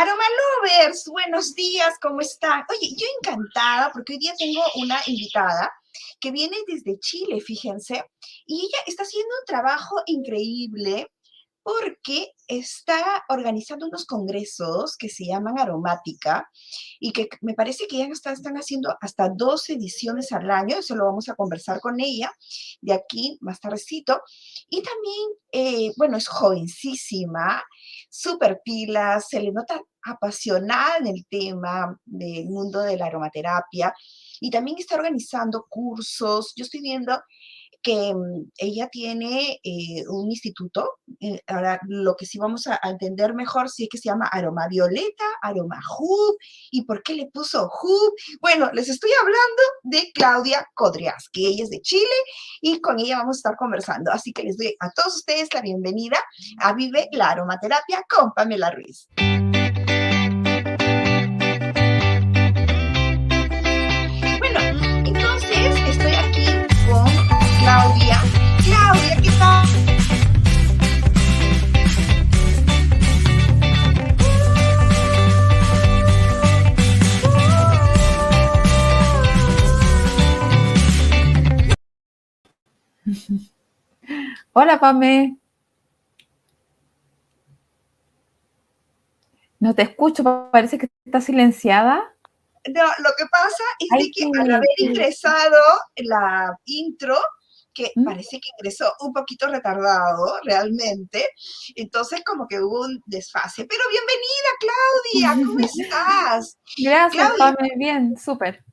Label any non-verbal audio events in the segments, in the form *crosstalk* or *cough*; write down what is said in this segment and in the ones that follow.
Aroma Lovers, buenos días, ¿cómo están? Oye, yo encantada porque hoy día tengo una invitada que viene desde Chile, fíjense, y ella está haciendo un trabajo increíble porque está organizando unos congresos que se llaman Aromática y que me parece que ya están, están haciendo hasta dos ediciones al año, eso lo vamos a conversar con ella de aquí más tardecito. Y también, eh, bueno, es jovencísima, súper pila, se le nota apasionada en el tema del mundo de la aromaterapia y también está organizando cursos. Yo estoy viendo que mm, ella tiene eh, un instituto, eh, ahora lo que sí vamos a, entender mejor, sí que se llama Aroma Violeta, Aroma Hub, y por qué le puso Hub. Bueno, les estoy hablando de Claudia Codrias, que ella es de Chile y con ella vamos a estar conversando. Así que les doy a todos ustedes la bienvenida a Vive la Aromaterapia con Pamela Ruiz. *laughs* Hola, Pame. No te escucho, parece que está silenciada. No, lo que pasa es que al haber ingresado la intro, que mm. parece que ingresó un poquito retardado realmente, entonces como que hubo un desfase. Pero bienvenida, Claudia, ¿cómo *laughs* estás? Gracias, Claudia. bien, súper.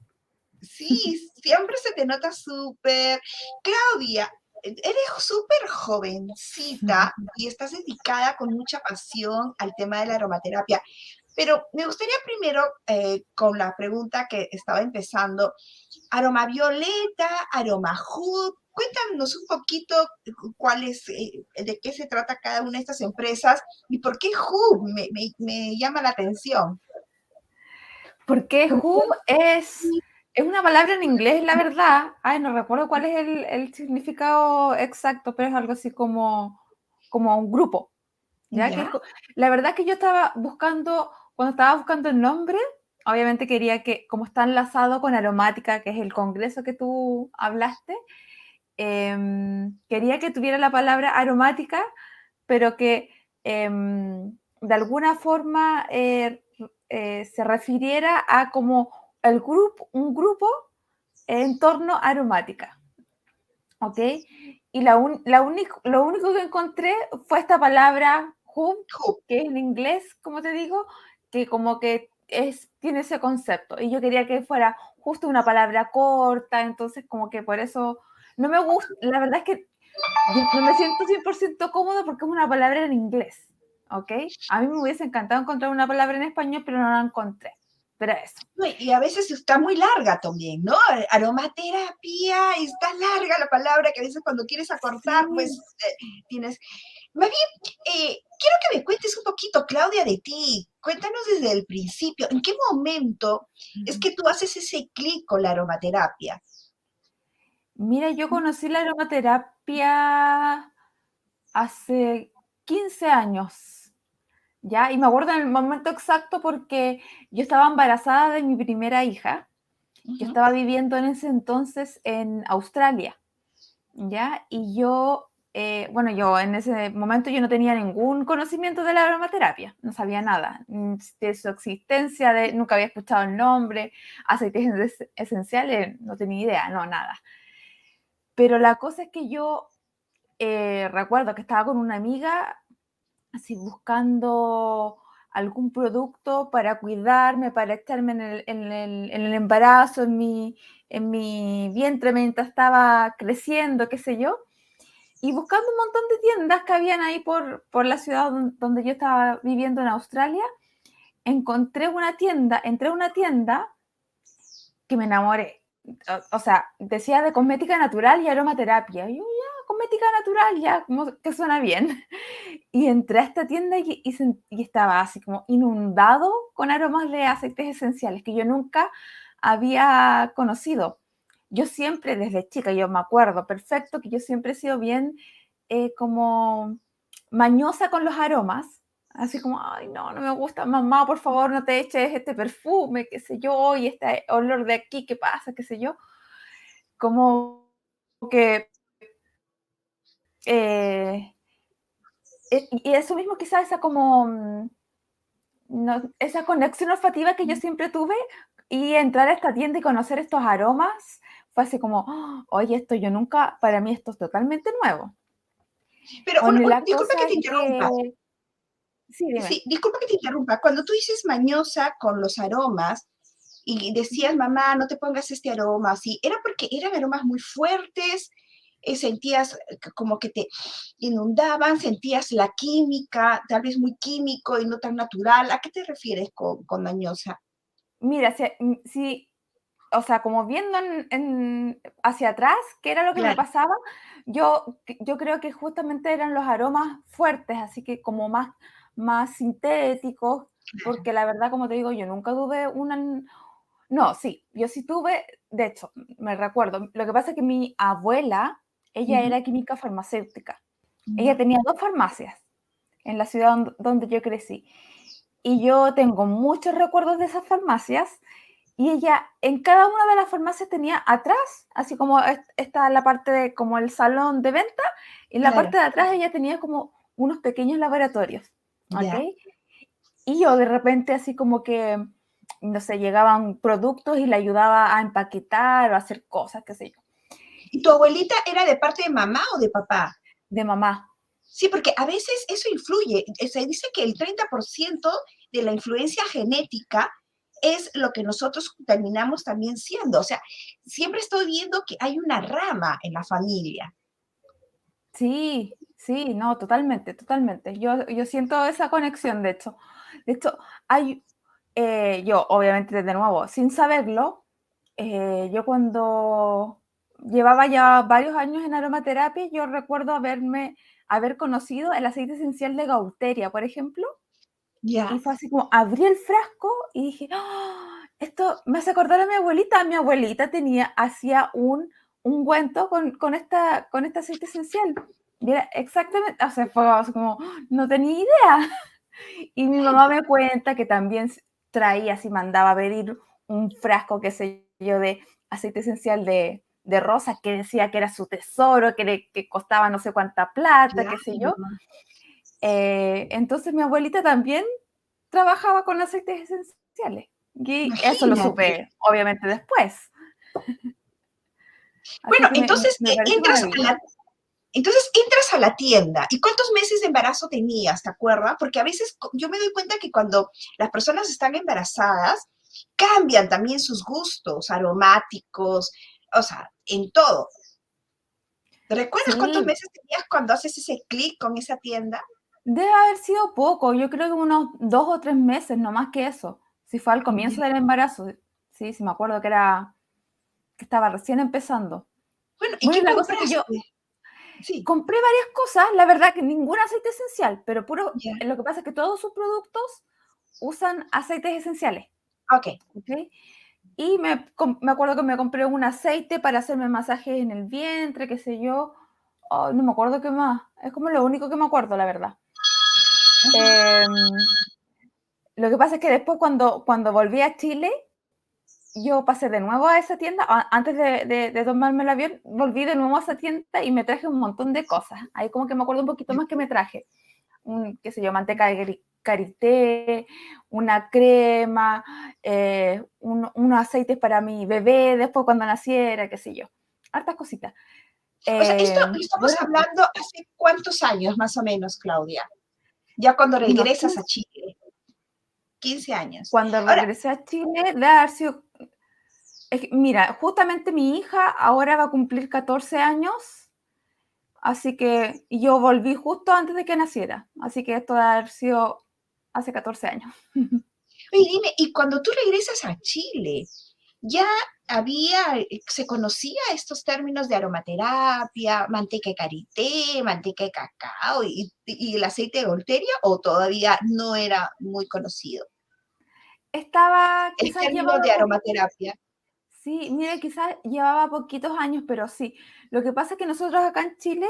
Sí, siempre se te nota súper. Claudia, eres súper jovencita y estás dedicada con mucha pasión al tema de la aromaterapia. Pero me gustaría primero, eh, con la pregunta que estaba empezando, aroma violeta, aroma hood, Cuéntanos un poquito eh, cuál es, eh, de qué se trata cada una de estas empresas y por qué Hub me, llama la atención. Porque Hub es, es una palabra en inglés, la verdad. Ay, no recuerdo cuál es el, significado exacto, pero es algo así como, como un grupo. ¿ya? la verdad es que yo estaba buscando, cuando estaba buscando el nombre, obviamente quería que, como está enlazado con aromática, que es el congreso que tú hablaste, Em, quería que tuviera la palabra aromática, pero que em, de alguna forma eh, eh, se refiriera a como el grupo, un grupo en torno a aromática. ¿Ok? Y la la lo único que encontré fue esta palabra hub, que en inglés, como te digo, que como que es, tiene ese concepto. Y yo quería que fuera justo una palabra corta, entonces como que por eso no me gusta, la verdad es que no me siento 100% cómodo porque es una palabra en inglés, ¿ok? A mí me hubiese encantado encontrar una palabra en español, pero no la encontré. Pero eso. Y a veces está muy larga también, ¿no? Aromaterapia, está larga la palabra que a veces cuando quieres acortar, pues eh, tienes... Más bien, eh, quiero que me cuentes un poquito, Claudia, de ti. Cuéntanos desde el principio, ¿en qué momento es que tú haces ese clic con la aromaterapia? Mira, yo conocí la aromaterapia hace 15 años, ¿ya? Y me acuerdo en el momento exacto porque yo estaba embarazada de mi primera hija. Yo estaba viviendo en ese entonces en Australia, ¿ya? Y yo, eh, bueno, yo en ese momento yo no tenía ningún conocimiento de la aromaterapia, no sabía nada mm, de su existencia, de, nunca había escuchado el nombre, aceites *laughs* esenciales, no tenía idea, no, nada. Pero la cosa es que yo eh, recuerdo que estaba con una amiga, así buscando algún producto para cuidarme, para echarme en el, en el, en el embarazo, en mi, en mi vientre mientras estaba creciendo, qué sé yo, y buscando un montón de tiendas que habían ahí por, por la ciudad donde yo estaba viviendo en Australia, encontré una tienda, entré a una tienda que me enamoré o sea, decía de cosmética natural y aromaterapia. Y yo, cosmética natural, ya, como que suena bien. Y entré a esta tienda y, y, estaba así como inundado con aromas de aceites esenciales que yo nunca había conocido. Yo siempre, desde chica, yo me acuerdo perfecto que yo siempre he sido bien eh, como mañosa con los aromas, Así como, ay, no, no me gusta, mamá, por favor, no te eches este perfume, qué sé yo, y este olor de aquí, ¿qué pasa? qué sé yo. Como que... Eh, eh, y eso mismo quizás esa como... Mm, esa conexión olfativa que yo siempre tuve y entrar a esta tienda y conocer estos aromas fue así como, oye, esto yo nunca, para mí esto es totalmente nuevo. Pero disculpa que te interrumpa. Sí, disculpa que te interrumpa. Cuando tú dices mañosa con los aromas y decías, mamá, no te pongas este aroma así, ¿era porque eran aromas muy fuertes? Eh, ¿Sentías como que te inundaban? ¿Sentías la química, tal vez muy químico y no tan natural? ¿A qué te refieres con, con mañosa? Mira, si, o sea, como viendo hacia atrás, qué era lo que me pasaba, yo, yo creo que justamente eran los aromas fuertes, así que como más, más sintéticos, porque la verdad, como te digo, yo nunca tuve una... No, sí, yo sí tuve, de hecho, me recuerdo, lo que pasa es que mi abuela, ella era química farmacéutica, ella tenía dos farmacias en la ciudad donde yo crecí, y yo tengo muchos recuerdos de esas farmacias, y ella en cada una de las farmacias tenía atrás, así como está la parte de como el salón de venta, y en la parte de atrás ella tenía como unos pequeños laboratorios. ¿ok? Y yo de repente así como que, no sé, llegaban productos y le ayudaba a empaquetar o a hacer cosas, qué sé yo. ¿Y tu abuelita era de parte de mamá o de papá? De mamá. Sí, porque a veces eso influye. Se dice que el 30% de la influencia genética es lo que nosotros terminamos también siendo. O sea, siempre estoy viendo que hay una rama en la familia. Sí, sí, no, totalmente, totalmente. Yo, yo siento esa conexión, de hecho. De hecho, hay, eh, yo, obviamente, de nuevo, sin saberlo, eh, yo cuando llevaba ya varios años en aromaterapia, yo recuerdo haberme, haber conocido el aceite esencial de Gauteria, por ejemplo. Y fue así como, abrí el frasco y dije, ¡Ah! esto me hace acordar a mi abuelita. Mi abuelita tenía, hacía un ungüento con, con, esta, con este aceite esencial. Y era exactamente, o sea, fue como, no tenía idea. Y mi mamá me cuenta que también traía, así mandaba a pedir un frasco, qué sé yo, de aceite esencial de, de rosa, que decía que era su tesoro, que, que costaba no sé cuánta plata, qué sé yo. Eh, entonces mi abuelita también trabajaba con aceites esenciales. Y eso lo supe, obviamente, después. bueno, entonces eh, entras a la, entonces entras a la tienda. ¿Y cuántos meses de embarazo tenías? ¿Te acuerdas? Porque a veces yo me doy cuenta que cuando las personas están embarazadas, cambian también sus gustos aromáticos, o sea, en todo. ¿Recuerdas cuántos meses tenías cuando haces ese clic con esa tienda? Debe haber sido poco, yo creo que unos dos o tres meses, no más que eso. Si fue al comienzo del embarazo, sí, sí me acuerdo que era que estaba recién empezando. Bueno, ¿y qué la cosa que yo sí. compré varias cosas, la verdad que ningún aceite esencial, pero puro, lo que pasa es que todos sus productos usan aceites esenciales. Ok. okay? Y me, me, acuerdo que me compré un aceite para hacerme masajes en el vientre, qué sé yo. no me acuerdo qué más. Es como lo único que me acuerdo, la verdad. Em, lo que pasa es que después cuando, cuando volví a Chile, yo pasé de nuevo a esa tienda, antes de, de, tomarme el avión, volví de nuevo a esa tienda y me traje un montón de cosas. Ahí como que me acuerdo un poquito más que me traje. Un, qué sé yo, manteca de karité, una crema, eh, unos aceites para mi bebé después cuando naciera, qué sé yo. Hartas cositas. o sea, esto em, estamos hablando hace cuántos años más o menos, Claudia. Ya cuando regresas a Chile. 15 años. Cuando regresé a Chile, sido... Mira, justamente mi hija ahora va a cumplir 14 años, así que yo volví justo antes de que naciera, así que esto haber sido hace 14 años. Oye, dime, y cuando tú regresas a Chile, ya había, se conocía estos términos de aromaterapia, manteca de karité, manteca de cacao y, el aceite de volteria o todavía no era muy conocido? Estaba... El término de aromaterapia. Sí, mire, quizás llevaba poquitos años, pero sí. Lo que pasa es que nosotros acá en Chile,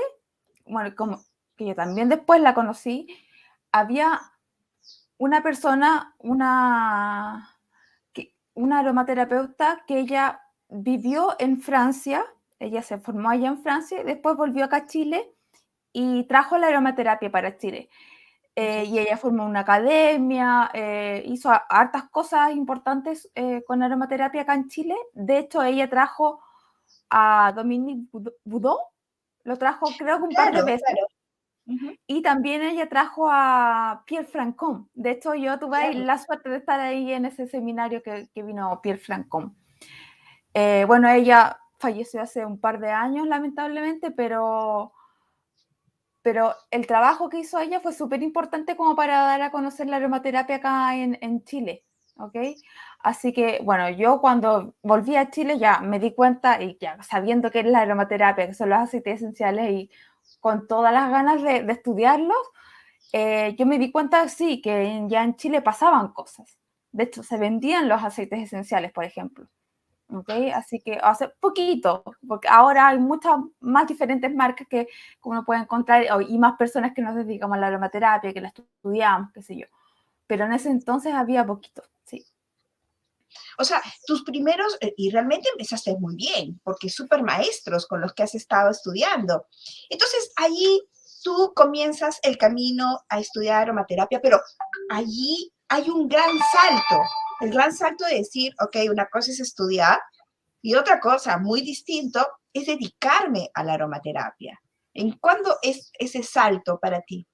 bueno, como que yo también después la conocí, había una persona, una, una aromaterapeuta que ella vivió en Francia, ella se formó allá en Francia, y después volvió acá a Chile y trajo la aromaterapia para Chile. Eh, y ella formó una academia, eh, hizo hartas cosas importantes eh, con aromaterapia acá en Chile. De hecho, ella trajo a Dominique Boudot, lo trajo creo que un par de veces. Y también ella trajo a Pierre Francon. De hecho, yo tuve la suerte de estar ahí en ese seminario que, que vino Pierre Francon. bueno, ella falleció hace un par de años, lamentablemente, pero pero el trabajo que hizo ella fue súper importante como para dar a conocer la aromaterapia acá en, en, Chile, ¿ok? Así que, bueno, yo cuando volví a Chile ya me di cuenta y ya sabiendo qué es la aromaterapia, que son los aceites esenciales y con todas las ganas de, de estudiarlos, eh, yo me di cuenta, sí, que ya en Chile pasaban cosas. De hecho, se vendían los aceites esenciales, por ejemplo. ¿okay? Así que hace poquito, porque ahora hay muchas más diferentes marcas que uno puede encontrar y más personas que nos dedicamos a la aromaterapia, que la estudiamos, qué sé yo. Pero en ese entonces había poquito. O sea, tus primeros, eh, y realmente empezaste muy bien, porque súper maestros con los que has estado estudiando. Entonces, allí tú comienzas el camino a estudiar aromaterapia, pero allí hay un gran salto el gran salto de decir, ok, una cosa es estudiar y otra cosa muy distinto es dedicarme a la aromaterapia. ¿En cuándo es ese salto para ti?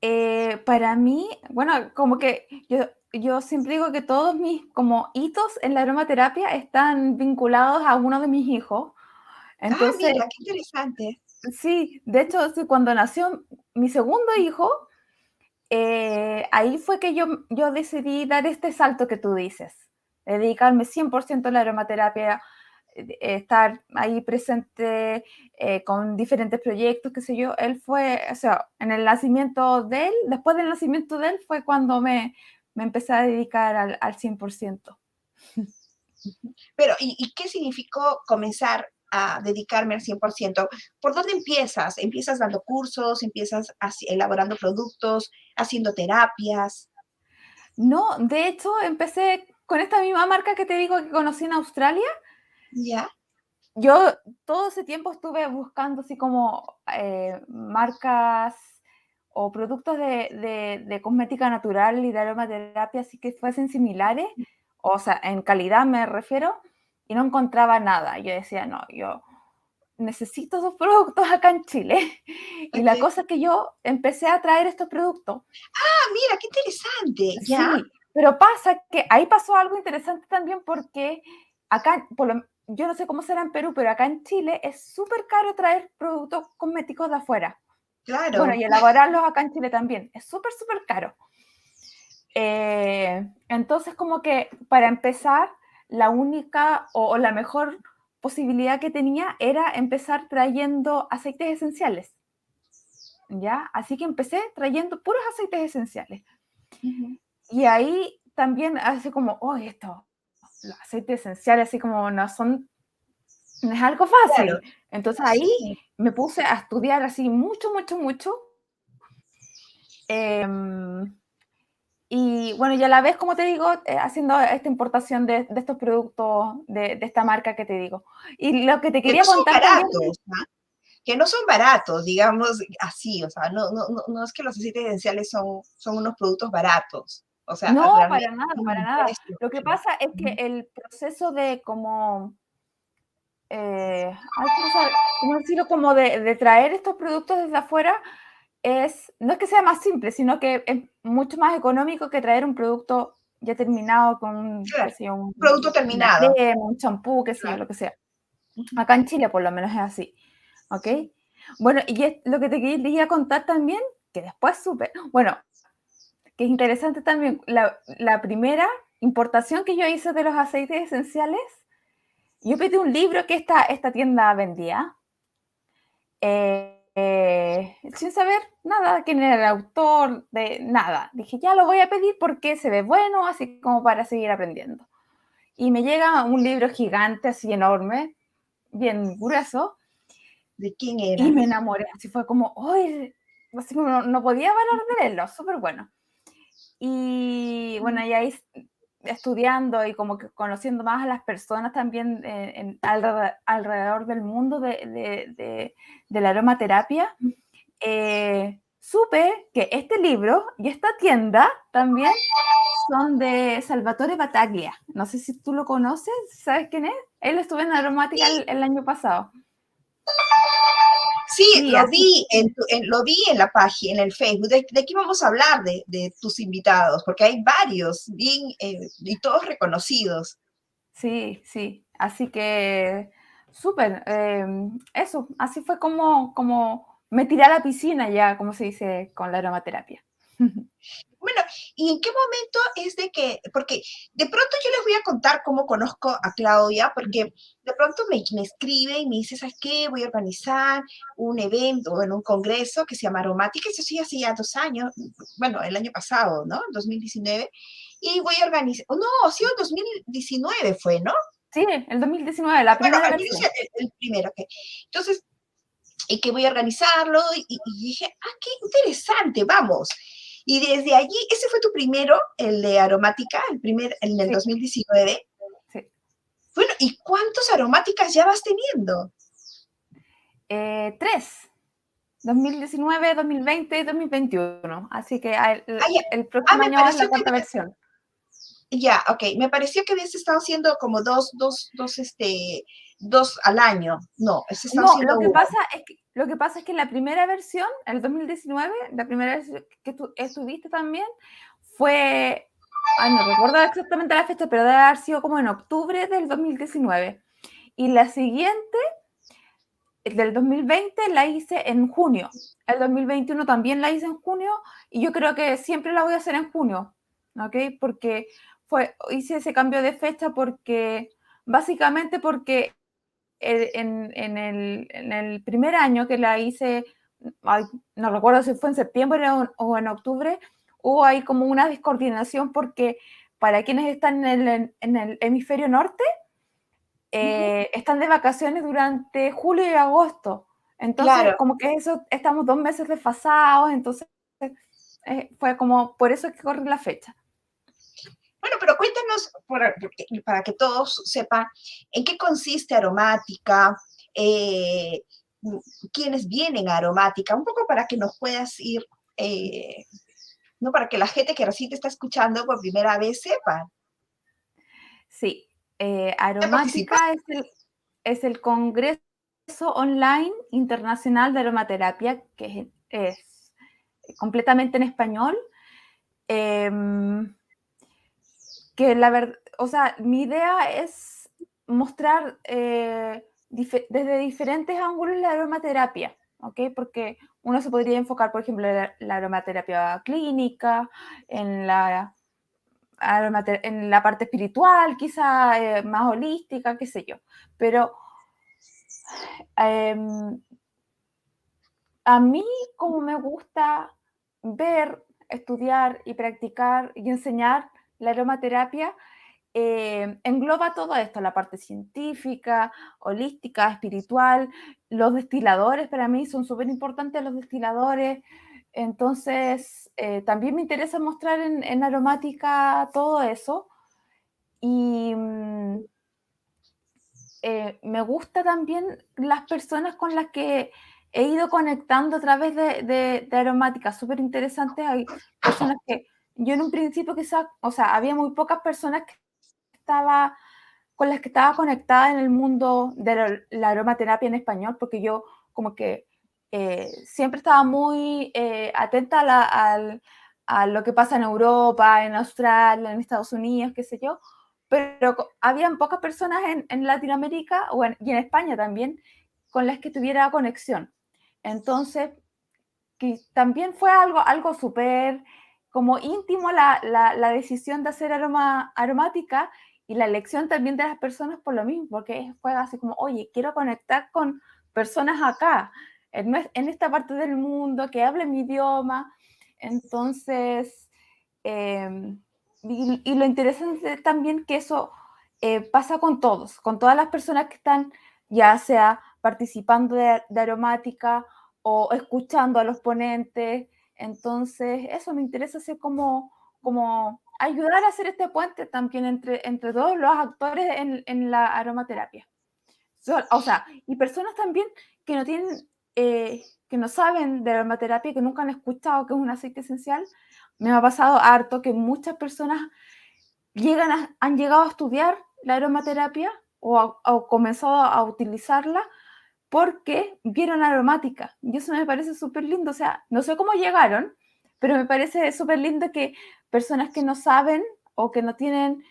Eh, para mí, bueno, como que yo, yo siempre digo que todos mis como hitos en la aromaterapia están vinculados a uno de mis hijos. Ah, Entonces, ah, mira, qué interesante. Sí, de hecho, cuando nació mi segundo hijo, eh, ahí fue que yo, yo decidí dar este salto que tú dices, dedicarme 100% a la aromaterapia, estar ahí presente eh, con diferentes proyectos, qué sé yo. Él fue, o sea, en el nacimiento de él, después del nacimiento de él, fue cuando me, me empecé a dedicar al, al 100%. Pero, ¿y, ¿y, qué significó comenzar a dedicarme al 100%. ¿Por dónde empiezas? ¿Empiezas dando cursos? ¿Empiezas elaborando productos? ¿Haciendo terapias? No, de hecho empecé con esta misma marca que te digo que conocí en Australia. Ya. Yo todo ese tiempo estuve buscando así como eh, marcas o productos de, de, cosmética natural y de aromaterapia así que fuesen similares, o sea, en calidad me refiero, y no encontraba nada. Yo decía, no, yo necesito esos productos acá en Chile. *laughs* Y la cosa es que yo empecé a traer estos productos. Ah, mira, qué interesante. ¿Ya? Sí, pero pasa que ahí pasó algo interesante también porque acá, por yo no sé cómo será en Perú, pero acá en Chile es súper caro traer productos cosméticos de afuera. Claro. Bueno, y elaborarlos acá en Chile también. Es súper, súper caro. Eh, entonces, como que para empezar, la única o, la mejor posibilidad que tenía era empezar trayendo aceites esenciales. ¿Ya? Así que empecé trayendo puros aceites esenciales. Y ahí también hace como, oh, esto, los aceites esenciales, así como no son, no es algo fácil. Entonces ahí me puse a estudiar así mucho, mucho, mucho. Em, y bueno, ya la vez, como te digo, eh, haciendo esta importación de, de estos productos de, de, esta marca que te digo. Y lo que te quería que no contar. Baratos, también, Que no son baratos, digamos así, o sea, no, no, no, es que los aceites esenciales son, son unos productos baratos. O sea, no, para nada, para nada. Lo que pasa es que el proceso de como, eh, ¿cómo decirlo? Como de, de traer estos productos desde afuera, es, no es que sea más simple, sino que es mucho más económico que traer un producto ya terminado con un, un producto terminado. un champú, que sea, lo que sea. Acá en Chile por lo menos es así. ¿Ok? Bueno, y es lo que te quería contar también, que después supe, bueno, que es interesante también, la, la primera importación que yo hice de los aceites esenciales, yo pedí un libro que esta, esta tienda vendía. Eh, eh, sin saber nada, quién era el autor, de nada. Dije, ya lo voy a pedir porque se ve bueno, así como para seguir aprendiendo. Y me llega un libro gigante, así enorme, bien grueso. ¿De quién era? Y me enamoré, así fue como, ¡ay! Así como no, podía parar de leerlo, súper bueno. Y bueno, y ahí estudiando y como que conociendo más a las personas también en, alrededor, del mundo de, la aromaterapia, eh, supe que este libro y esta tienda también son de Salvatore Bataglia. No sé si tú lo conoces, ¿sabes quién es? Él estuvo en aromática el año pasado. Sí, lo, vi en, lo vi en la página, en el Facebook. ¿De, de qué vamos a hablar de, tus invitados? Porque hay varios, bien, eh, y todos reconocidos. Sí, sí. Así que, súper. Em, eso, así fue como, como me tiré a la piscina ya, como se dice, con la aromaterapia. *laughs* Bueno, ¿y en qué momento es de que, porque de pronto yo les voy a contar cómo conozco a Claudia, porque de pronto me, me escribe y me dice, ¿sabes qué? Voy a organizar un evento en un congreso que se llama Aromática, eso sí, hace ya dos años, bueno, el año pasado, ¿no? 2019, y voy a organizar, no, sí, el 2019 fue, ¿no? Sí, el 2019, la primera bueno, el, primero, que Entonces, y que voy a organizarlo, y, y dije, ah, qué interesante, vamos. Y desde allí, ese fue tu primero, el de aromática, el primer, en el 2019. Sí. Bueno, ¿y cuántas aromáticas ya vas teniendo? Eh, tres. 2019, 2020 y 2021. Así que el, el próximo ah, año es la cuarta versión. Ya, ok. Me pareció que habías estado haciendo como dos, dos, dos, este, dos al año. No, no lo que pasa es que lo que pasa es que la primera versión, el 2019, la primera vez que tú estuviste también, fue, no recuerdo exactamente la fecha, pero debe haber sido como en octubre del 2019. Y la siguiente, del 2020, la hice en junio. El 2021 también la hice en junio y yo creo que siempre la voy a hacer en junio, ¿ok? Porque fue, hice ese cambio de fecha porque, básicamente porque en, el, primer año que la hice, no recuerdo si fue en septiembre o, en octubre, hubo ahí como una descoordinación porque para quienes están en el, hemisferio norte, eh, están de vacaciones durante julio y agosto. Entonces, como que eso, estamos dos meses desfasados, entonces eh, fue como, por eso es que corre la fecha. Bueno, pero cuéntanos, para que todos sepan, en qué consiste aromática, eh, quiénes vienen a aromática, un poco para que nos puedas ir, eh, ¿no? Para que la gente que recién te está escuchando por primera vez sepa. Sí, eh, aromática es el, es el Congreso Online Internacional de Aromaterapia, que es, completamente en español. Em, que la verdad, o sea, mi idea es mostrar eh, desde diferentes ángulos la aromaterapia, ¿ok? Porque uno se podría enfocar, por ejemplo, en la, aromaterapia clínica, en la, en la parte espiritual, quizá eh, más holística, qué sé yo. Pero em, a mí, como me gusta ver, estudiar y practicar y enseñar la aromaterapia eh, engloba todo esto, la parte científica, holística, espiritual. Los destiladores para mí son súper importantes, los destiladores. Entonces, eh, también me interesa mostrar en, aromática todo eso. Y mm, eh, me gusta también las personas con las que he ido conectando a través de, de, de aromática, súper interesantes. Hay personas que yo en un principio quizás, o sea, había muy pocas personas que estaba, con las que estaba conectada en el mundo de la, aromaterapia en español, porque yo como que eh, siempre estaba muy eh, atenta a, a, lo que pasa en Europa, en Australia, en Estados Unidos, qué sé yo, pero habían pocas personas en, en Latinoamérica o y en España también con las que tuviera conexión. Entonces, que también fue algo, algo súper como íntimo la, la, decisión de hacer aroma, aromática y la elección también de las personas por lo mismo, porque fue así como, oye, quiero conectar con personas acá, en, en esta parte del mundo, que hablen mi idioma. Entonces, em, y, lo interesante también que eso eh, pasa con todos, con todas las personas que están ya sea participando de aromática o escuchando a los ponentes, entonces, eso me interesa hacer como, como ayudar a hacer este puente también entre, entre todos los actores en, en la aromaterapia. o sea, y personas también que no tienen, eh, que no saben de aromaterapia, que nunca han escuchado que es un aceite esencial. Me ha pasado harto que muchas personas llegan han llegado a estudiar la aromaterapia o, o comenzado a utilizarla porque vieron aromática. Y eso me parece súper lindo. O sea, no sé cómo llegaron, pero me parece súper lindo que personas que no saben o que no tienen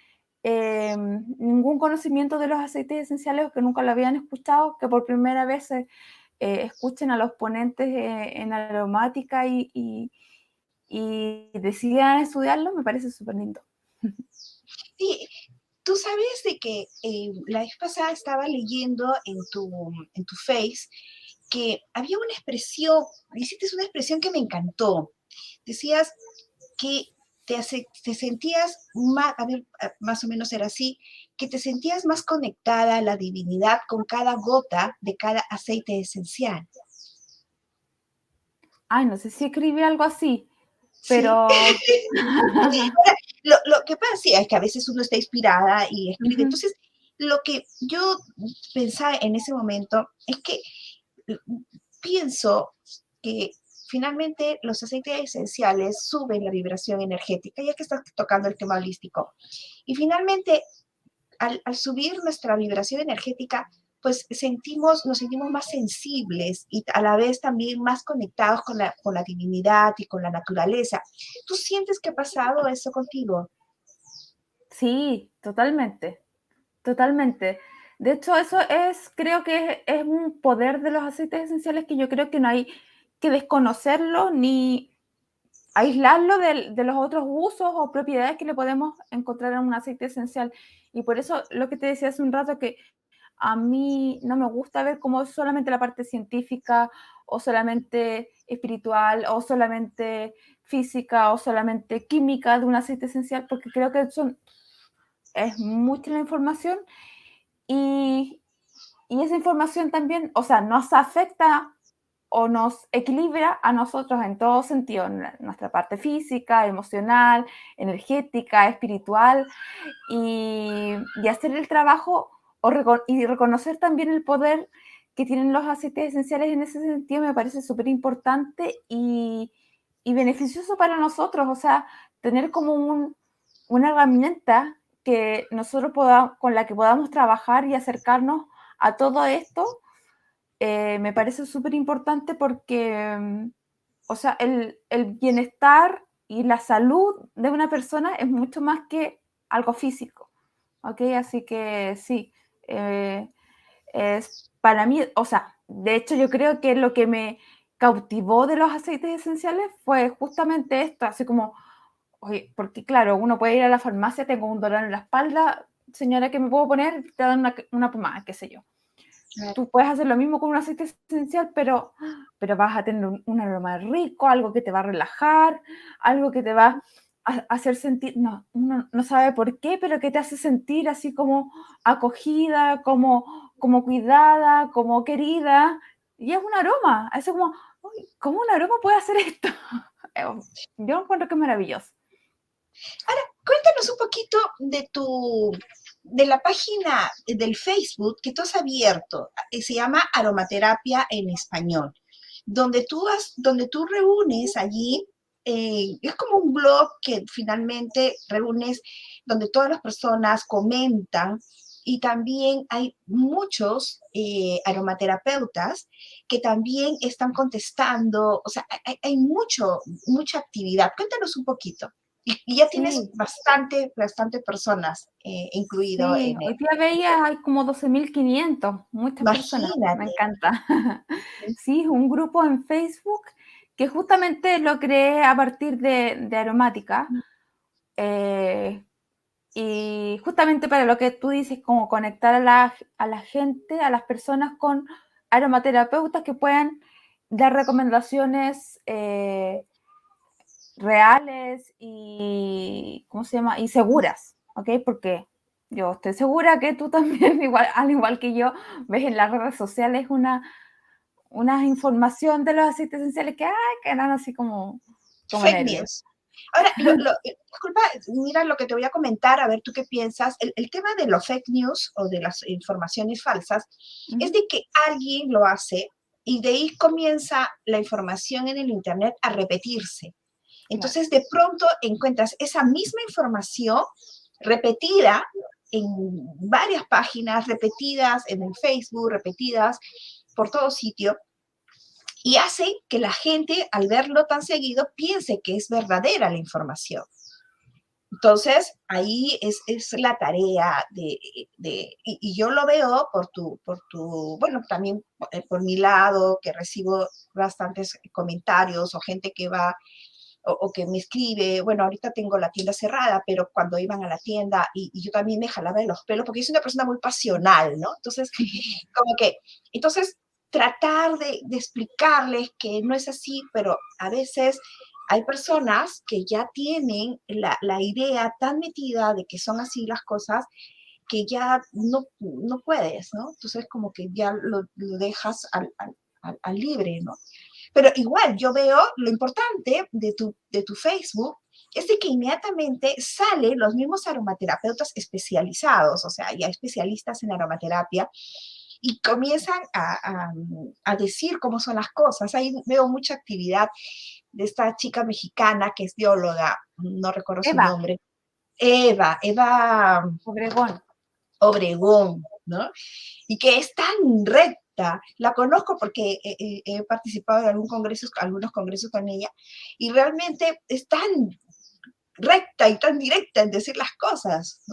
eh, ningún conocimiento de los aceites esenciales o que nunca lo habían escuchado, que por primera vez eh, escuchen a los ponentes eh, en aromática y, y, decidan estudiarlo, me parece súper lindo. Sí, tú sabes de que la vez pasada estaba leyendo en tu, en tu face que había una expresión, hiciste una expresión que me encantó. Decías que te, sentías más, a ver, más o menos era así, que te sentías más conectada a la divinidad con cada gota de cada aceite esencial. Ay, no sé si escribí algo así, pero... *laughs* lo, lo, que pasa es que a veces uno está inspirada y escribe. Entonces, lo que yo pensaba en ese momento es que pienso que finalmente los aceites esenciales suben la vibración energética, ya que estás tocando el tema holístico. Y finalmente, al, subir nuestra vibración energética, pues sentimos, nos sentimos más sensibles y a la vez también más conectados con la, con la divinidad y con la naturaleza. ¿Tú sientes que ha pasado eso contigo? Sí, totalmente, totalmente. De hecho, eso es, creo que es un poder de los aceites esenciales que yo creo que no hay que desconocerlo ni aislarlo de, de, los otros usos o propiedades que le podemos encontrar en un aceite esencial. Y por eso lo que te decía hace un rato, que a mí no me gusta ver como solamente la parte científica o solamente espiritual o solamente física o solamente química de un aceite esencial, porque creo que son, es mucha la información y, y esa información también, o sea, nos afecta o nos equilibra a nosotros en todo sentido, en nuestra parte física, emocional, energética, espiritual, y, hacer el trabajo o y reconocer también el poder que tienen los aceites esenciales en ese sentido me parece súper importante y, y, beneficioso para nosotros, o sea, tener como un, una herramienta que nosotros podamos, con la que podamos trabajar y acercarnos a todo esto eh, me parece súper importante porque, o sea, el, bienestar y la salud de una persona es mucho más que algo físico, ¿ok? Así que sí, eh, es para mí, o sea, de hecho yo creo que lo que me cautivó de los aceites esenciales fue justamente esto, así como, oye, porque claro, uno puede ir a la farmacia, tengo un dolor en la espalda, señora, ¿qué me puedo poner? Te dan una, una pomada, qué sé yo Tú puedes hacer lo mismo con un aceite esencial, pero, pero vas a tener un, aroma rico, algo que te va a relajar, algo que te va hacer sentir, no, uno no sabe por qué, pero que te hace sentir así como acogida, como, como cuidada, como querida. Y es un aroma, es como, ¿cómo un aroma puede hacer esto? *laughs* Yo encuentro que es maravilloso. Ahora, cuéntanos un poquito de tu de la página del Facebook que tú has abierto, eh, se llama Aromaterapia en Español, donde tú, has, donde tú reúnes allí, eh, es como un blog que finalmente reúnes donde todas las personas comentan y también hay muchos eh, aromaterapeutas que también están contestando, o sea, hay, hay mucho, mucha actividad. Cuéntanos un poquito. Y, ya tienes bastante, bastante personas eh, incluido sí, en Hoy día veía, hay como 12.500, muchas personas, me encanta. *laughs* sí, un grupo en Facebook que justamente lo creé a partir de, de aromática. Eh, y justamente para lo que tú dices, como conectar a la, a la gente, a las personas con aromaterapeutas que puedan dar recomendaciones eh, reales y, ¿cómo se llama? Y seguras, ¿ok? Porque yo estoy segura que tú *laughs* también, igual, al igual que yo, ves en las redes sociales una, una información de los aceites esenciales que, ay, que eran así como, como fake news. Ahora, disculpa, mira lo que te voy a comentar, a ver tú qué piensas. El, tema de los fake news o de las informaciones falsas es de que alguien lo hace y de ahí comienza la información en el Internet a repetirse. Entonces, de pronto encuentras esa misma información repetida en varias páginas, repetidas en el Facebook, repetidas por todo sitio, y hace que la gente, al verlo tan seguido, piense que es verdadera la información. Entonces, ahí es, la tarea de, y, yo lo veo por tu, por tu, bueno, también eh, por mi lado, que recibo bastantes comentarios o gente que va o, que me escribe, bueno, ahorita tengo la tienda cerrada, pero cuando iban a la tienda y, y yo también me jalaba de los pelos, porque yo soy una persona muy pasional, ¿no? Entonces, *laughs* como que, entonces, tratar de, explicarles que no es así, pero a veces hay personas que ya tienen la, idea tan metida de que son así las cosas que ya no, no puedes, ¿no? Entonces como que ya lo, dejas al, al, libre, ¿no? Pero igual yo veo lo importante de tu, de tu Facebook es de que inmediatamente salen los mismos aromaterapeutas especializados, o sea, ya especialistas en aromaterapia, y comienzan a, decir cómo son las cosas. Ahí veo mucha actividad de esta chica mexicana que es bióloga, no recuerdo su nombre. Eva, Eva Obregón. Obregón, ¿no? Y que es tan recta. La conozco porque he, participado en algún congreso, algunos congresos con ella, y realmente es tan recta y tan directa en decir las cosas.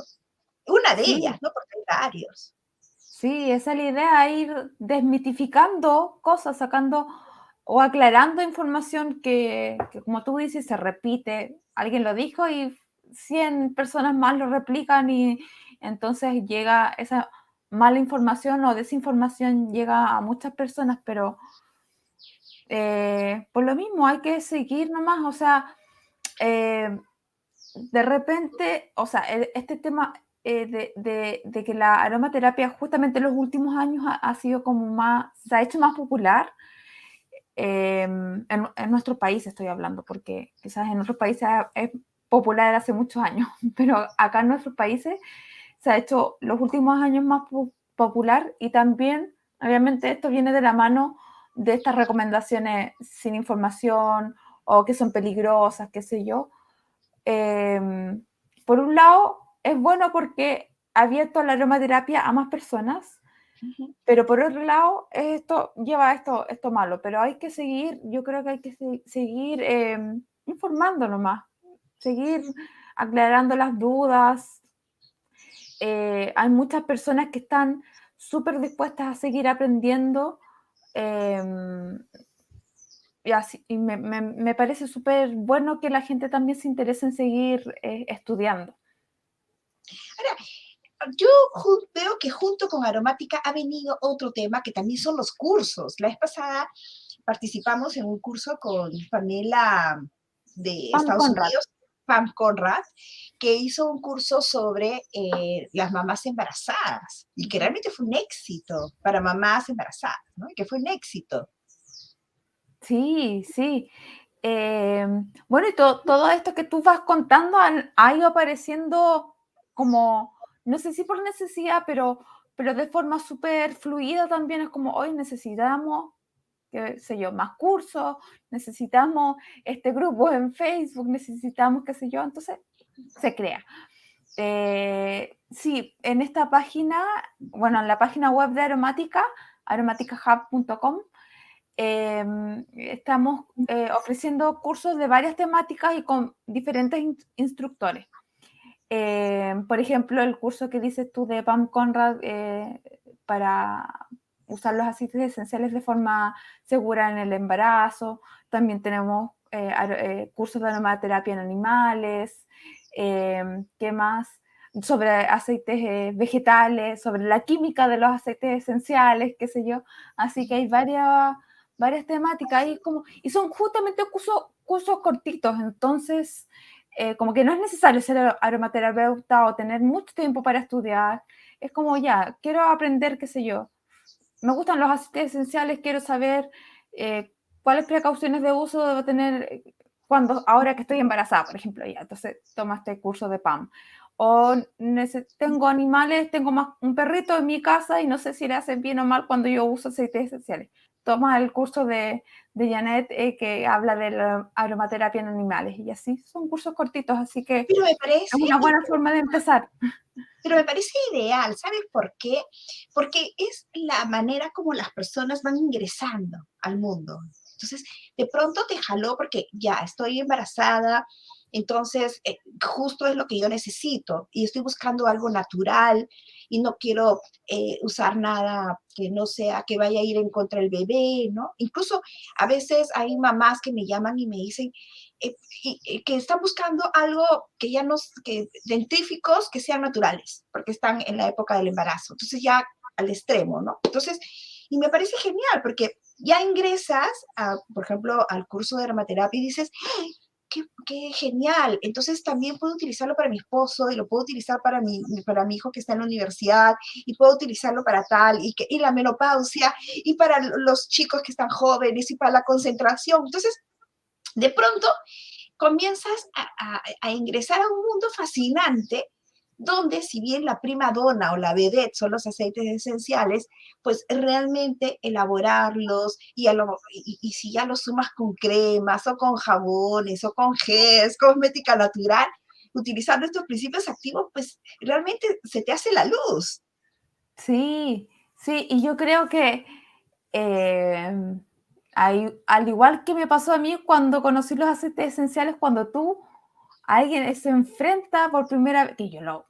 Una de ellas, ¿no? Porque hay varios. Sí, esa es la idea, ir desmitificando cosas, sacando o aclarando información que, como tú dices, se repite. Alguien lo dijo y 100 personas más lo replican y entonces llega esa mala información o desinformación llega a muchas personas, pero eh, por lo mismo hay que seguir nomás, o sea, eh, de repente, o sea, e, este tema eh, de, que la aromaterapia justamente en los últimos años ha, sido como más, se ha hecho más popular. Em, en, nuestro país estoy hablando, porque quizás en otros países es popular hace muchos años, *laughs* pero acá en nuestros países se ha hecho los últimos años más popular y también, obviamente, esto viene de la mano de estas recomendaciones sin información o que son peligrosas, qué sé yo. Em, por un lado, es bueno porque ha abierto la aromaterapia a más personas, pero por otro lado, esto lleva a esto, esto malo, pero hay que seguir, yo creo que hay que seguir eh, informándonos más, seguir aclarando las dudas. Eh, hay muchas personas que están súper dispuestas a seguir aprendiendo. Em, y, así, y me, me, parece súper bueno que la gente también se interese en seguir eh, estudiando. Ahora, yo veo que junto con aromática ha venido otro tema que también son los cursos. La vez pasada participamos en un curso con Pamela de Estados Unidos, Pam Conrad, que hizo un curso sobre eh, las mamás embarazadas y que realmente fue un éxito para mamás embarazadas, ¿no? Y que fue un éxito. Sí, sí. Eh, bueno, y todo esto que tú vas contando ha ido apareciendo como, no sé si por necesidad, pero, pero de forma súper fluida también es como hoy necesitamos, qué sé yo, más cursos, necesitamos este grupo en Facebook, necesitamos qué sé yo, entonces se crea. Eh, sí, en esta página, bueno, en la página web de Aromática, aromaticahub.com, em, estamos eh, ofreciendo cursos de varias temáticas y con diferentes instructores. Eh, por ejemplo, el curso que dices tú de Pam Conrad eh, para usar los aceites esenciales de forma segura en el embarazo. También tenemos eh, cursos de aromaterapia en animales. ¿Qué más? Sobre aceites vegetales, sobre la química de los aceites esenciales, qué sé yo. Así que hay varias, varias temáticas y, como, y son justamente cursos, cursos cortitos. Entonces, eh, como que no es necesario ser aromaterapeuta o tener mucho tiempo para estudiar. Es como ya, quiero aprender, qué sé yo. Me gustan los aceites esenciales, quiero saber eh, cuáles precauciones de uso debo tener cuando ahora que estoy embarazada, por ejemplo, ya, entonces toma este curso de PAM. O tengo animales, tengo más un perrito en mi casa y no sé si le hacen bien o mal cuando yo uso aceites esenciales. Toma el curso de, de Janet eh, que habla de la aromaterapia en animales y así son cursos cortitos, así que es una buena forma de empezar. Pero me parece ideal, ¿sabes por qué? Porque es la manera como las personas van ingresando al mundo. Entonces, de pronto te jaló porque ya estoy embarazada, entonces eh, justo es lo que yo necesito y estoy buscando algo natural y no quiero eh, usar nada que no sea que vaya a ir en contra del bebé, ¿no? Incluso a veces hay mamás que me llaman y me dicen eh, que están buscando algo que ya no, que dentíficos que sean naturales, porque están en la época del embarazo. Entonces ya al extremo, ¿no? Entonces, y me parece genial porque ya ingresas, a, por ejemplo, al curso de aromaterapia y dices, qué, genial. Entonces también puedo utilizarlo para mi esposo y lo puedo utilizar para mi, para mi hijo que está en la universidad y puedo utilizarlo para tal y, que, y la menopausia y para los chicos que están jóvenes y para la concentración. Entonces, de pronto comienzas a, a ingresar a un mundo fascinante donde si bien la prima dona o la vedette son los aceites esenciales, pues realmente elaborarlos y, si ya los sumas con cremas o con jabones o con gels, cosmética natural, utilizando estos principios activos, pues realmente se te hace la luz. Sí, sí, y yo creo que em, al igual que me pasó a mí cuando conocí los aceites esenciales, cuando tú alguien se enfrenta por primera vez, que yo lo,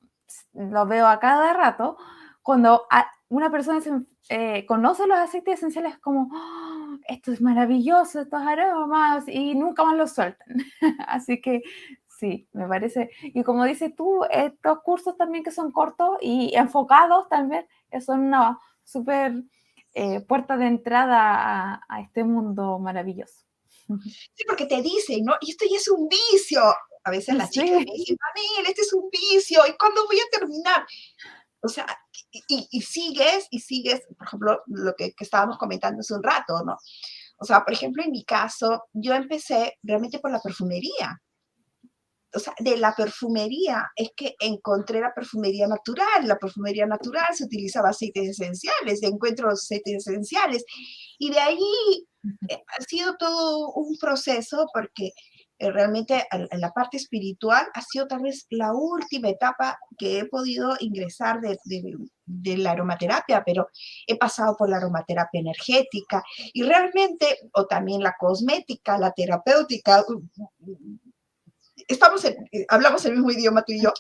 lo veo a cada rato, cuando una persona se, eh, conoce los aceites esenciales como, ¡Oh, esto es maravilloso, estos aromas, y nunca más los sueltan. *laughs* Así que sí, me parece. Y como dices tú, estos cursos también que son cortos y enfocados también, son una súper eh, puerta de entrada a, este mundo maravilloso. Sí, porque te dicen, ¿no? Y esto ya es un vicio. A veces las chicas me dicen, Pamela, este es un vicio, ¿y cuándo voy a terminar? O sea, y, sigues, y sigues, por ejemplo, lo que, estábamos comentando hace un rato, ¿no? O sea, por ejemplo, en mi caso, yo empecé realmente por la perfumería. O sea, de la perfumería es que encontré la perfumería natural. La perfumería natural se utilizaba aceites esenciales, encuentro los aceites esenciales. Y de ahí eh, ha sido todo un proceso porque realmente en la parte espiritual ha sido tal vez la última etapa que he podido ingresar de, de, la aromaterapia, pero he pasado por la aromaterapia energética y realmente, o también la cosmética, la terapéutica, estamos eh, hablamos el mismo idioma tú y yo.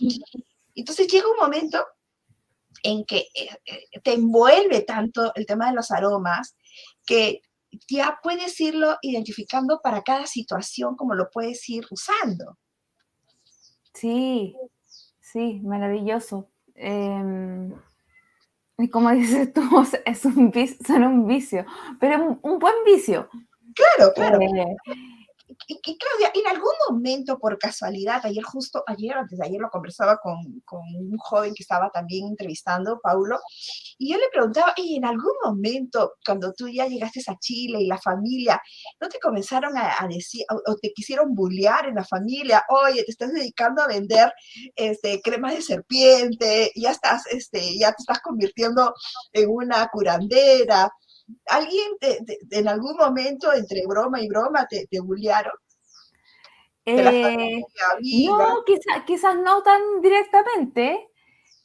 Entonces llega un momento en que eh, te envuelve tanto el tema de los aromas que ya puedes irlo identificando para cada situación como lo puedes ir usando. Sí, sí, maravilloso. Em, y como *laughs* dices tú, es un vicio, son un vicio, pero un, buen vicio. Claro, claro. Eh, Claudia, en algún momento, por casualidad, ayer justo, ayer, antes de ayer lo conversaba con, con, un joven que estaba también entrevistando, Paulo, y yo le preguntaba, y en algún momento, cuando tú ya llegaste a Chile y la familia, ¿no te comenzaron a, decir, o, te quisieron bullear en la familia, oye, te estás dedicando a vender este, cremas de serpiente, ya estás, este, ya te estás convirtiendo en una curandera? ¿Alguien en algún momento entre broma y broma te, te bullearon? Eh, no, quizás no tan directamente,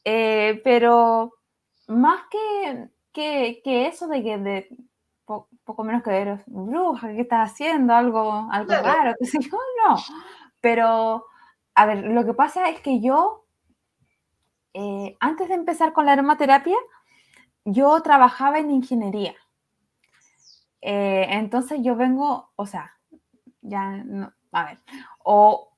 eh, pero más que, que, eso de que de, poco menos que eres bruja, que estás haciendo algo, algo raro, que no. Pero, a ver, lo que pasa es que yo, eh, antes de empezar con la aromaterapia, yo trabajaba en ingeniería. Eh, entonces yo vengo, o sea, ya no, a ver, o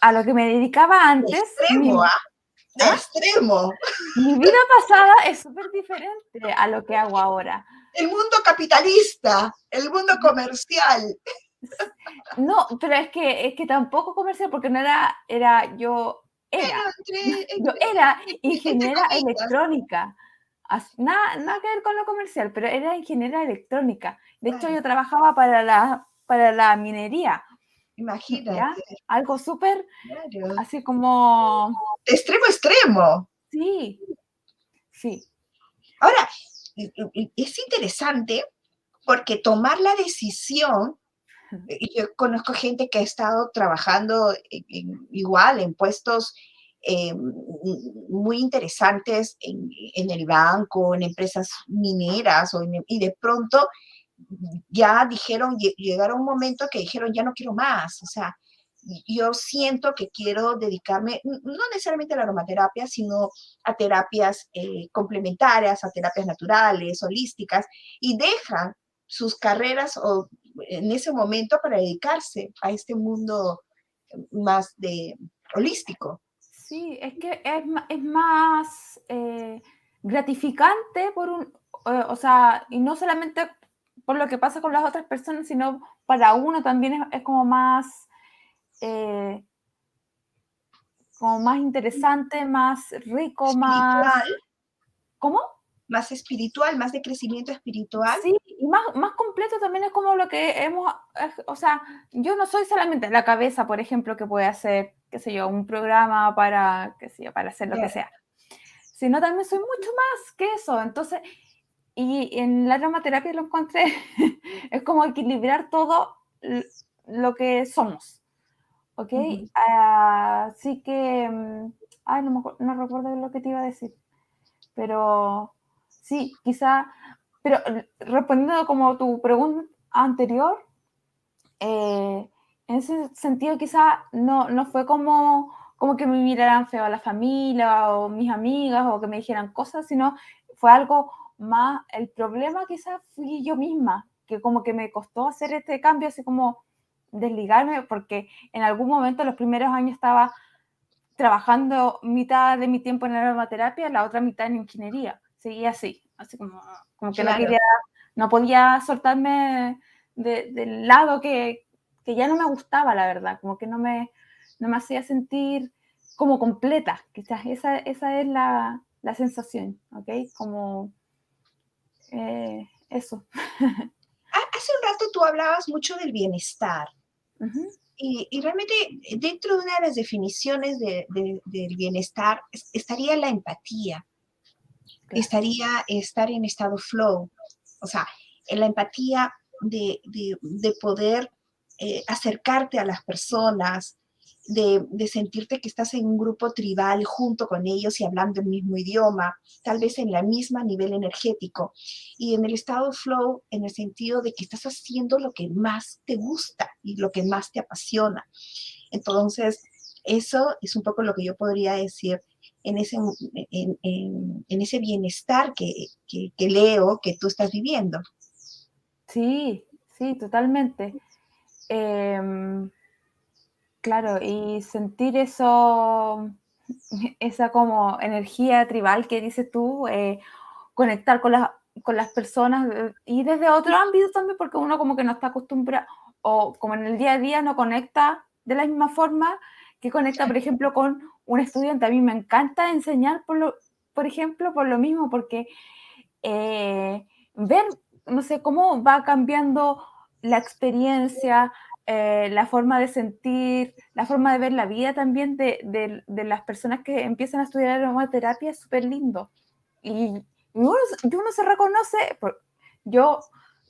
a lo que me dedicaba antes. Extremo, mi, ¿ah? extremo. Mi vida pasada es súper diferente a lo que hago ahora. El mundo capitalista, el mundo comercial. No, pero es que, es que tampoco comercial, porque no era, era yo era, *laughs* yo era ingeniera electrónica. Nada, nada que ver con lo comercial, pero era ingeniera electrónica. De hecho, yo trabajaba para la, para la minería. Imagínate. Algo súper, así como... Extremo extremo. Sí, sí. Ahora, es interesante porque tomar la decisión, yo conozco gente que ha estado trabajando igual en puestos eh, muy interesantes en, el banco, en empresas mineras, y de pronto ya dijeron, llegaron un momento que dijeron, ya no quiero más, o sea, yo siento que quiero dedicarme no necesariamente a la aromaterapia, sino a terapias eh, complementarias, a terapias naturales, holísticas, y dejan sus carreras o, en ese momento para dedicarse a este mundo más de holístico. Sí, es que es, es más eh, gratificante por un, eh, o sea, y no solamente por lo que pasa con las otras personas, sino para uno también es como más eh, como más interesante, más rico, más... ¿Cómo? Más espiritual, más de crecimiento espiritual. Sí, y más, más completo también es como lo que hemos, o sea, yo no soy solamente la cabeza, por ejemplo, que puede hacer, qué sé yo, un programa para, qué sé yo, para hacer lo que sea, sino también soy mucho más que eso. Entonces, y en la aromaterapia lo encontré, *laughs* es como equilibrar todo lo que somos. ¿ok? Así que, mm, ay, no, no recuerdo lo que te iba a decir, pero sí, quizá, pero respondiendo como tu pregunta anterior, eh, en ese sentido quizá no, no fue como, como que me miraran feo a la familia o mis amigas o que me dijeran cosas, sino fue algo más, el problema quizás fui yo misma, que como que me costó hacer este cambio, así como desligarme porque en algún momento, los primeros años, estaba trabajando mitad de mi tiempo en aromaterapia, la otra mitad en ingeniería. Seguía así, así como, como que no, quería, no podía soltarme del lado que, que, ya no me gustaba, la verdad, como que no me, no me hacía sentir como completa, quizás. Esa, esa es la, la sensación, ¿ok? Como eh, eso. *laughs* Hace un rato tú hablabas mucho del bienestar. Y, realmente eh, dentro de una de las definiciones del bienestar estaría la empatía, estaría estar en estado flow, o sea, en la empatía de, poder eh, acercarte a las personas, de, sentirte que estás en un grupo tribal junto con ellos y hablando el mismo idioma, tal vez en la misma nivel energético, y en el estado flow, en el sentido de que estás haciendo lo que más te gusta y lo que más te apasiona. Entonces, eso es un poco lo que yo podría decir en ese, en, ese bienestar que, que, leo que tú estás viviendo. Sí, sí, totalmente. Em, Claro, y sentir eso, *laughs* esa como energía tribal que dices tú, eh, conectar con, con las personas eh, y desde otro ámbito también, porque uno como que no está acostumbrado, o como en el día a día no conecta de la misma forma que conecta, por ejemplo, con un estudiante. A mí me encanta enseñar, por, lo, por ejemplo, por lo mismo, porque eh, ver, no sé, cómo va cambiando la experiencia, eh, la forma de sentir, la forma de ver la vida también de, de, las personas que empiezan a estudiar aromaterapia es súper lindo. Y, uno, uno, se reconoce, yo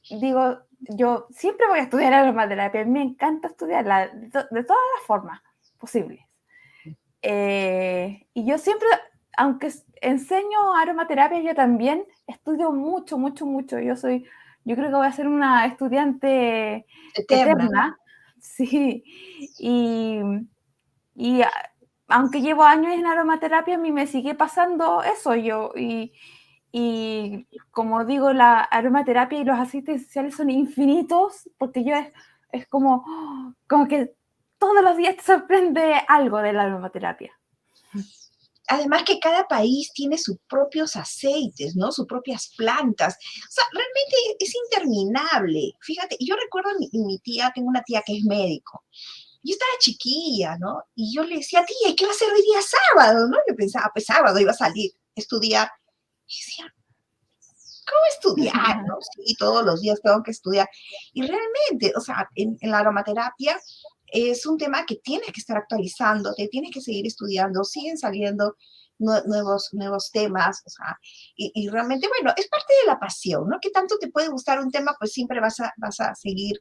digo, yo siempre voy a estudiar aromaterapia, me encanta estudiarla de, todas las formas posibles. Eh, y yo siempre, aunque enseño aromaterapia, yo también estudio mucho, mucho, mucho. Yo soy, yo creo que voy a ser una estudiante eterna Sí, y, y aunque llevo años en aromaterapia, a mí me sigue pasando eso yo. Y, y como digo, la aromaterapia y los aceites esenciales son infinitos, porque yo es, es como, como que todos los días te sorprende algo de la aromaterapia además que cada país tiene sus propios aceites, ¿no? Sus propias plantas. O sea, realmente es interminable. Fíjate, yo recuerdo mi, mi tía, tengo una tía que es médico. Yo estaba chiquilla, ¿no? Y yo le decía, tía, ¿qué va a hacer hoy día sábado? ¿no? Yo pensaba, pues sábado iba a salir a estudiar. Y decía, ¿cómo estudiar? ¿no? *laughs* Sí, todos los días tengo que estudiar. Y realmente, o sea, en, en la aromaterapia es un tema que tienes que estar actualizando, te tienes que seguir estudiando, siguen saliendo nuevos, nuevos temas, o sea, y, realmente, bueno, es parte de la pasión, ¿no? Que tanto te puede gustar un tema, pues siempre vas a, vas a seguir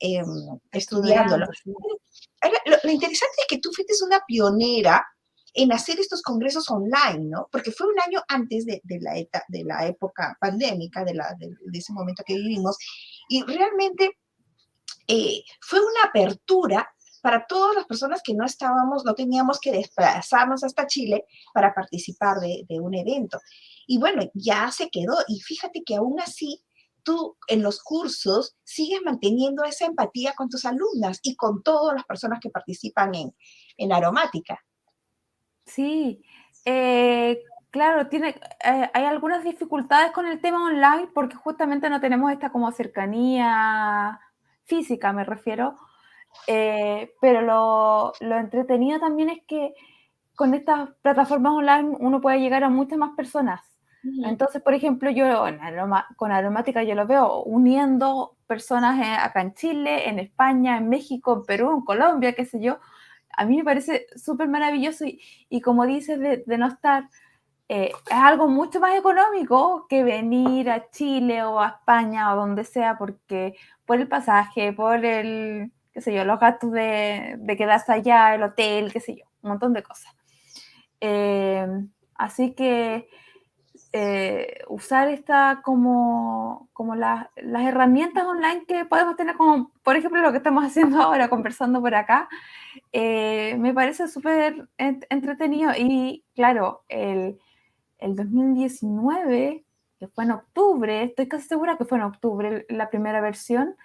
em, estudiándolo. lo, interesante es que tú fuiste una pionera en hacer estos congresos online, ¿no? Porque fue un año antes de, la, de la época pandémica, de, la, de, ese momento que vivimos, y realmente eh, fue una apertura para todas las personas que no estábamos, no teníamos que desplazarnos hasta Chile para participar de, un evento. Y bueno, ya se quedó. Y fíjate que aún así, tú en los cursos sigues manteniendo esa empatía con tus alumnas y con todas las personas que participan en, en aromática. Sí, eh, claro, tiene, eh, hay algunas dificultades con el tema online porque justamente no tenemos esta como cercanía física, me refiero, eh, pero lo, lo, entretenido también es que con estas plataformas online uno puede llegar a muchas más personas. Entonces, por ejemplo, yo con aromática yo lo veo uniendo personas acá en Chile, en España, en México, en Perú, en Colombia, qué sé yo. A mí me parece súper maravilloso y, y, como dices, de, de no estar, eh, es algo mucho más económico que venir a Chile o a España o donde sea, porque por el pasaje, por el, qué sé yo, los gastos de, de quedarse allá, el hotel, qué sé yo, un montón de cosas. Eh, así que eh, usar esta como, como las herramientas online que podemos tener, como por ejemplo lo que estamos haciendo *laughs* ahora, conversando por acá, eh, me parece súper entretenido y claro, el, el 2019, que fue en octubre, estoy casi segura que fue en octubre la primera versión,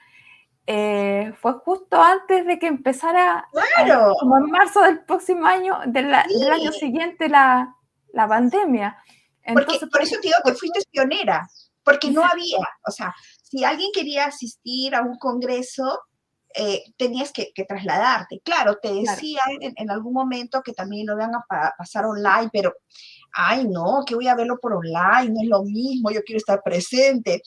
eh, fue justo antes de que empezara, claro. como en marzo del próximo año, del año siguiente, la, la pandemia. Entonces, por eso te digo que fuiste pionera, porque no había, o sea, si alguien quería asistir a un congreso, eh, tenías que, trasladarte. Claro, te decía en, algún momento que también lo van a pasar online, pero, ay, no, que voy a verlo por online, no es lo mismo, yo quiero estar presente.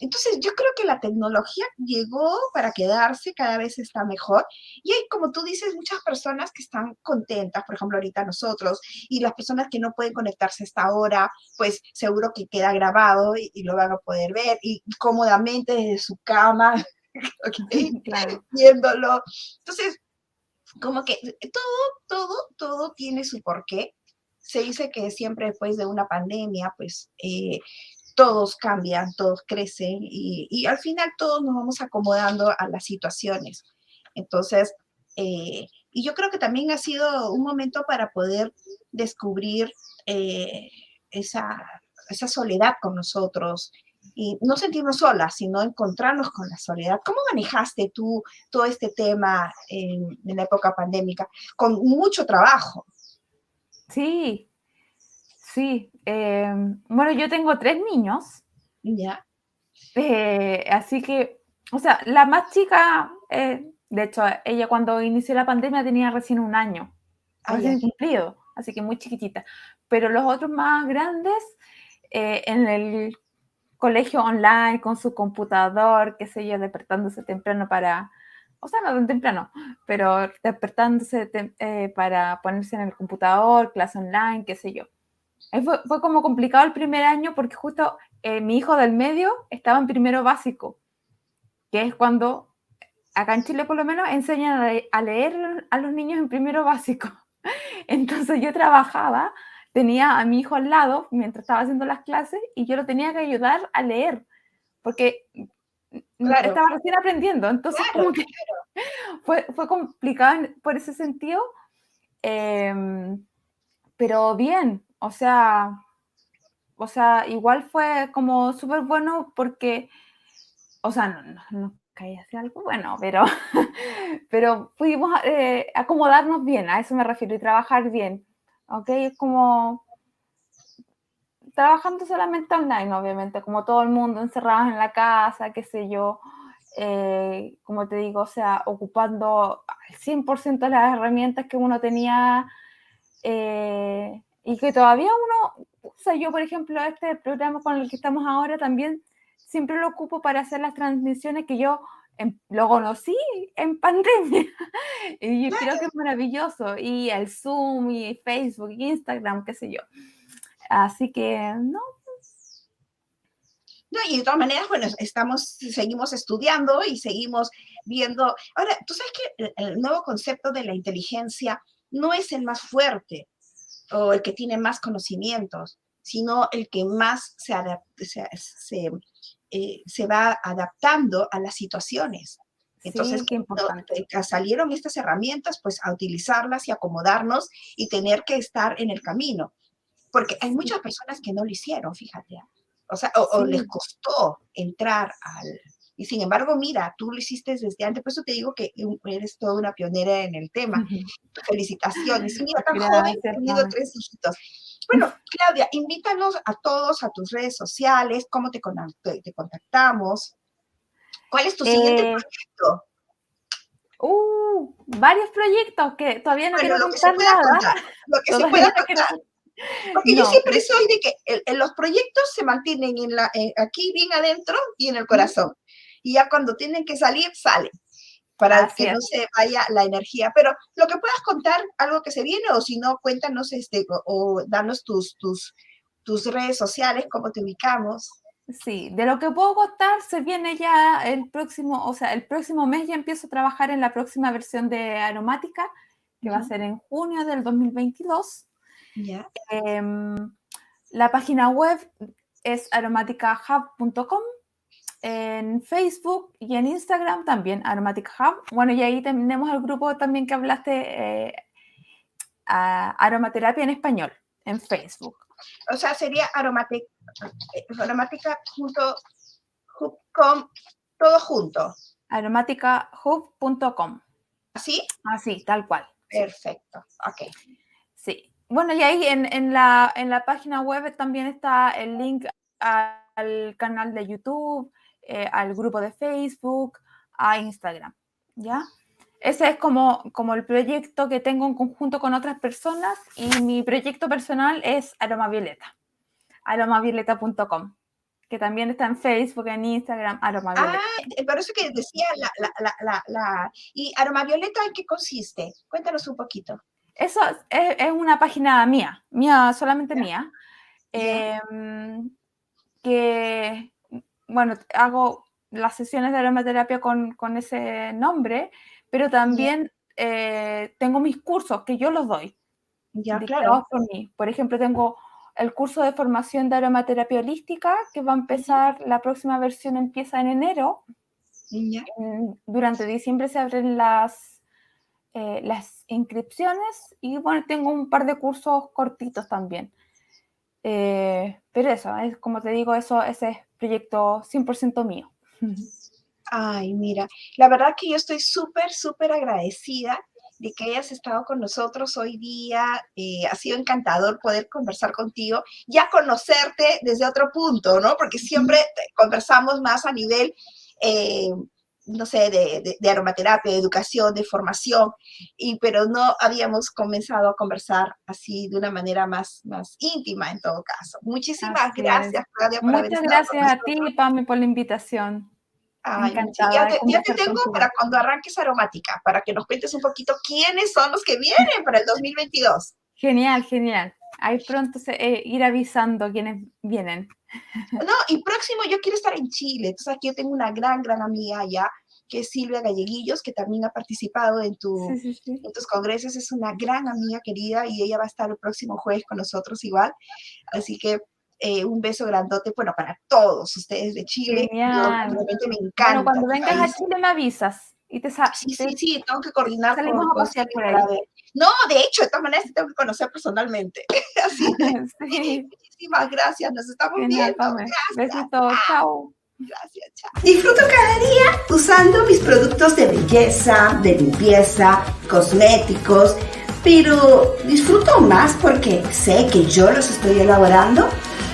Entonces, yo creo que la tecnología llegó para quedarse, cada vez está mejor. Y hay, como tú dices, muchas personas que están contentas, por ejemplo, ahorita nosotros, y las personas que no pueden conectarse hasta ahora, pues seguro que queda grabado y, lo van a poder ver y cómodamente desde su cama, *laughs* viéndolo. *laughs* Entonces, como que todo, todo, todo tiene su porqué. Se dice que siempre después de una pandemia, pues eh, todos cambian, todos crecen y, al final todos nos vamos acomodando a las situaciones. Entonces, eh, y yo creo que también ha sido un momento para poder descubrir eh, esa, esa soledad con nosotros y no sentirnos solas, sino encontrarnos con la soledad. ¿Cómo manejaste tú todo este tema en, en la época pandémica? Con mucho trabajo. Sí, Sí, em, bueno, yo tengo tres niños. Ya. Eh, así que, o sea, la más chica, eh, de hecho, ella cuando inició la pandemia tenía recién un año, ah, recién cumplido, así que muy chiquitita. Pero los otros más grandes, eh, en el colegio online, con su computador, qué sé yo, despertándose temprano para, o sea, no tan temprano, pero despertándose para ponerse en el computador, clase online, qué sé yo. Fue, fue, como complicado el primer año porque justo eh, mi hijo del medio estaba en primero básico, que es cuando, acá en Chile por lo menos, enseñan a, leer a los niños en primero básico. *laughs* Entonces yo trabajaba, tenía a mi hijo al lado mientras estaba haciendo las clases y yo lo tenía que ayudar a leer, porque estaba recién aprendiendo. Entonces *laughs* fue, fue complicado por ese sentido, em, pero bien, o sea, o sea, igual fue como súper bueno porque, o sea, no, no, no caí hacia algo bueno, pero, *laughs* pero pudimos eh, acomodarnos bien, a eso me refiero, y trabajar bien, ¿ok? Es como trabajando solamente online, obviamente, como todo el mundo, encerrados en la casa, qué sé yo, eh, como te digo, o sea, ocupando al 100% las herramientas que uno tenía eh, y que todavía uno usa. Yo, por ejemplo, este programa con el que estamos ahora también siempre lo ocupo para hacer las transmisiones que yo lo conocí en pandemia *laughs* y yo creo que es maravilloso. Y el Zoom y Facebook Instagram, qué sé yo. Así que, no. No, y de todas maneras, bueno, estamos, seguimos estudiando y seguimos viendo. Ahora, tú sabes que el nuevo concepto de la inteligencia no es el más fuerte o el que tiene más conocimientos, sino el que más se, se, eh, se va adaptando a las situaciones. Entonces, sí, eh, salieron estas herramientas, pues a utilizarlas y acomodarnos y tener que estar en el camino. Porque hay muchas personas que no lo hicieron, fíjate. O sea, o, les costó entrar al... Y sin embargo, mira, tú lo hiciste desde antes, por eso te digo que eres toda una pionera en el tema. Felicitaciones. Mira, tan joven, he tenido tres hijitos. Bueno, Claudia, invítanos a todos a tus redes sociales, cómo te, te contactamos. ¿Cuál es tu siguiente eh, proyecto? Uh, varios proyectos que todavía no quiero contar nada. lo que se pueda *laughs* contar. Porque yo siempre soy de que los proyectos se mantienen en la, aquí bien adentro y en el corazón. Y ya cuando tienen que salir, salen para que no se vaya la energía. Pero lo que puedas contar, algo que se viene, o si no, cuéntanos este, o, danos tus, tus, tus redes sociales, cómo te ubicamos. Sí, de lo que puedo contar, se viene ya el próximo, o sea, el próximo mes ya empiezo a trabajar en la próxima versión de Aromática, que va a ser en junio del 2022. Em, la página web es aromaticahub.com. En Facebook y en Instagram también, Aromatic Hub. Bueno, y ahí tenemos el grupo también que hablaste, eh, Aromaterapia en Español, en Facebook. O sea, sería aromática, aromática.com, todo junto. aromáticahub.com. ¿Así? Así, tal cual. Perfecto, ok. Sí, bueno, y ahí en, la, en la página web también está el link al canal de YouTube, eh, al grupo de Facebook, a Instagram, ¿ya? Ese es como, como el proyecto que tengo en conjunto con otras personas y mi proyecto personal es Aromavioleta, aromavioleta.com, que también está en Facebook, en Instagram, Aromavioleta. Ah, eh, por eso que decía la, la, la, la, ¿Y Aromavioleta en qué consiste? Cuéntanos un poquito. Eso es, una página mía, mía, solamente mía, em, que, bueno, hago las sesiones de aromaterapia con, con ese nombre, pero también eh, tengo mis cursos que yo los doy. Ya, claro. Por, mí. por ejemplo, tengo el curso de formación de aromaterapia holística que va a empezar, la próxima versión empieza en enero. Durante diciembre se abren las eh, las inscripciones y bueno, tengo un par de cursos cortitos también. Eh, pero eso, es como te digo, eso ese es proyecto 100% mío. *laughs* Ay, mira, la verdad que yo estoy súper, súper agradecida de que hayas estado con nosotros hoy día. Eh, ha sido encantador poder conversar contigo, ya conocerte desde otro punto, ¿no? Porque siempre conversamos más a nivel no sé, de, de, aromaterapia, de educación, de formación, y, pero no habíamos comenzado a conversar así de una manera más, más íntima en todo caso. Muchísimas gracias, Claudia, por Muchas gracias a ti, Pami, por la invitación. Ay, ya, te, ya te tengo para cuando arranques aromática, para que nos cuentes un poquito quiénes son los que vienen para el 2022. Genial, genial. Ahí pronto se, eh, ir avisando quiénes vienen. No, y próximo yo quiero estar en Chile. Entonces aquí yo tengo una gran, gran amiga allá, que es Silvia Galleguillos, que también ha participado en, tu, en tus congresos. Es una gran amiga querida y ella va a estar el próximo jueves con nosotros igual. Así que eh, un beso grandote, bueno, para todos ustedes de Chile. Genial. realmente me encanta. Bueno, cuando vengas a Chile me avisas. Y te sí, sí, sí, tengo que coordinar. Salimos a pasear por ahí. No, de hecho, de todas maneras te tengo que conocer personalmente. *laughs* Así *laughs* sí. Muchísimas gracias, nos estamos viendo. Besitos, chao. Gracias, chao. Disfruto cada día usando mis productos de belleza, de limpieza, cosméticos, pero disfruto más porque sé que yo los estoy elaborando.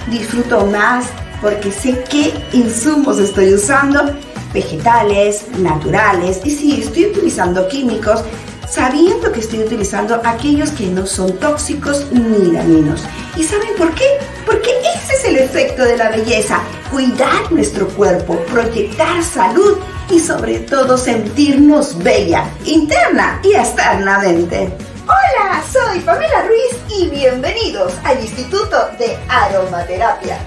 Disfruto más porque sé qué insumos estoy usando, vegetales, naturales, y si estoy utilizando químicos, sabiendo que estoy utilizando aquellos que no son tóxicos ni dañinos. ¿Y saben por qué? Porque ese es el efecto de la belleza, cuidar nuestro cuerpo, proyectar salud y sobre todo sentirnos bella, interna y externamente. Hola, soy Pamela Ruiz y bienvenidos al Instituto de Aromaterapia.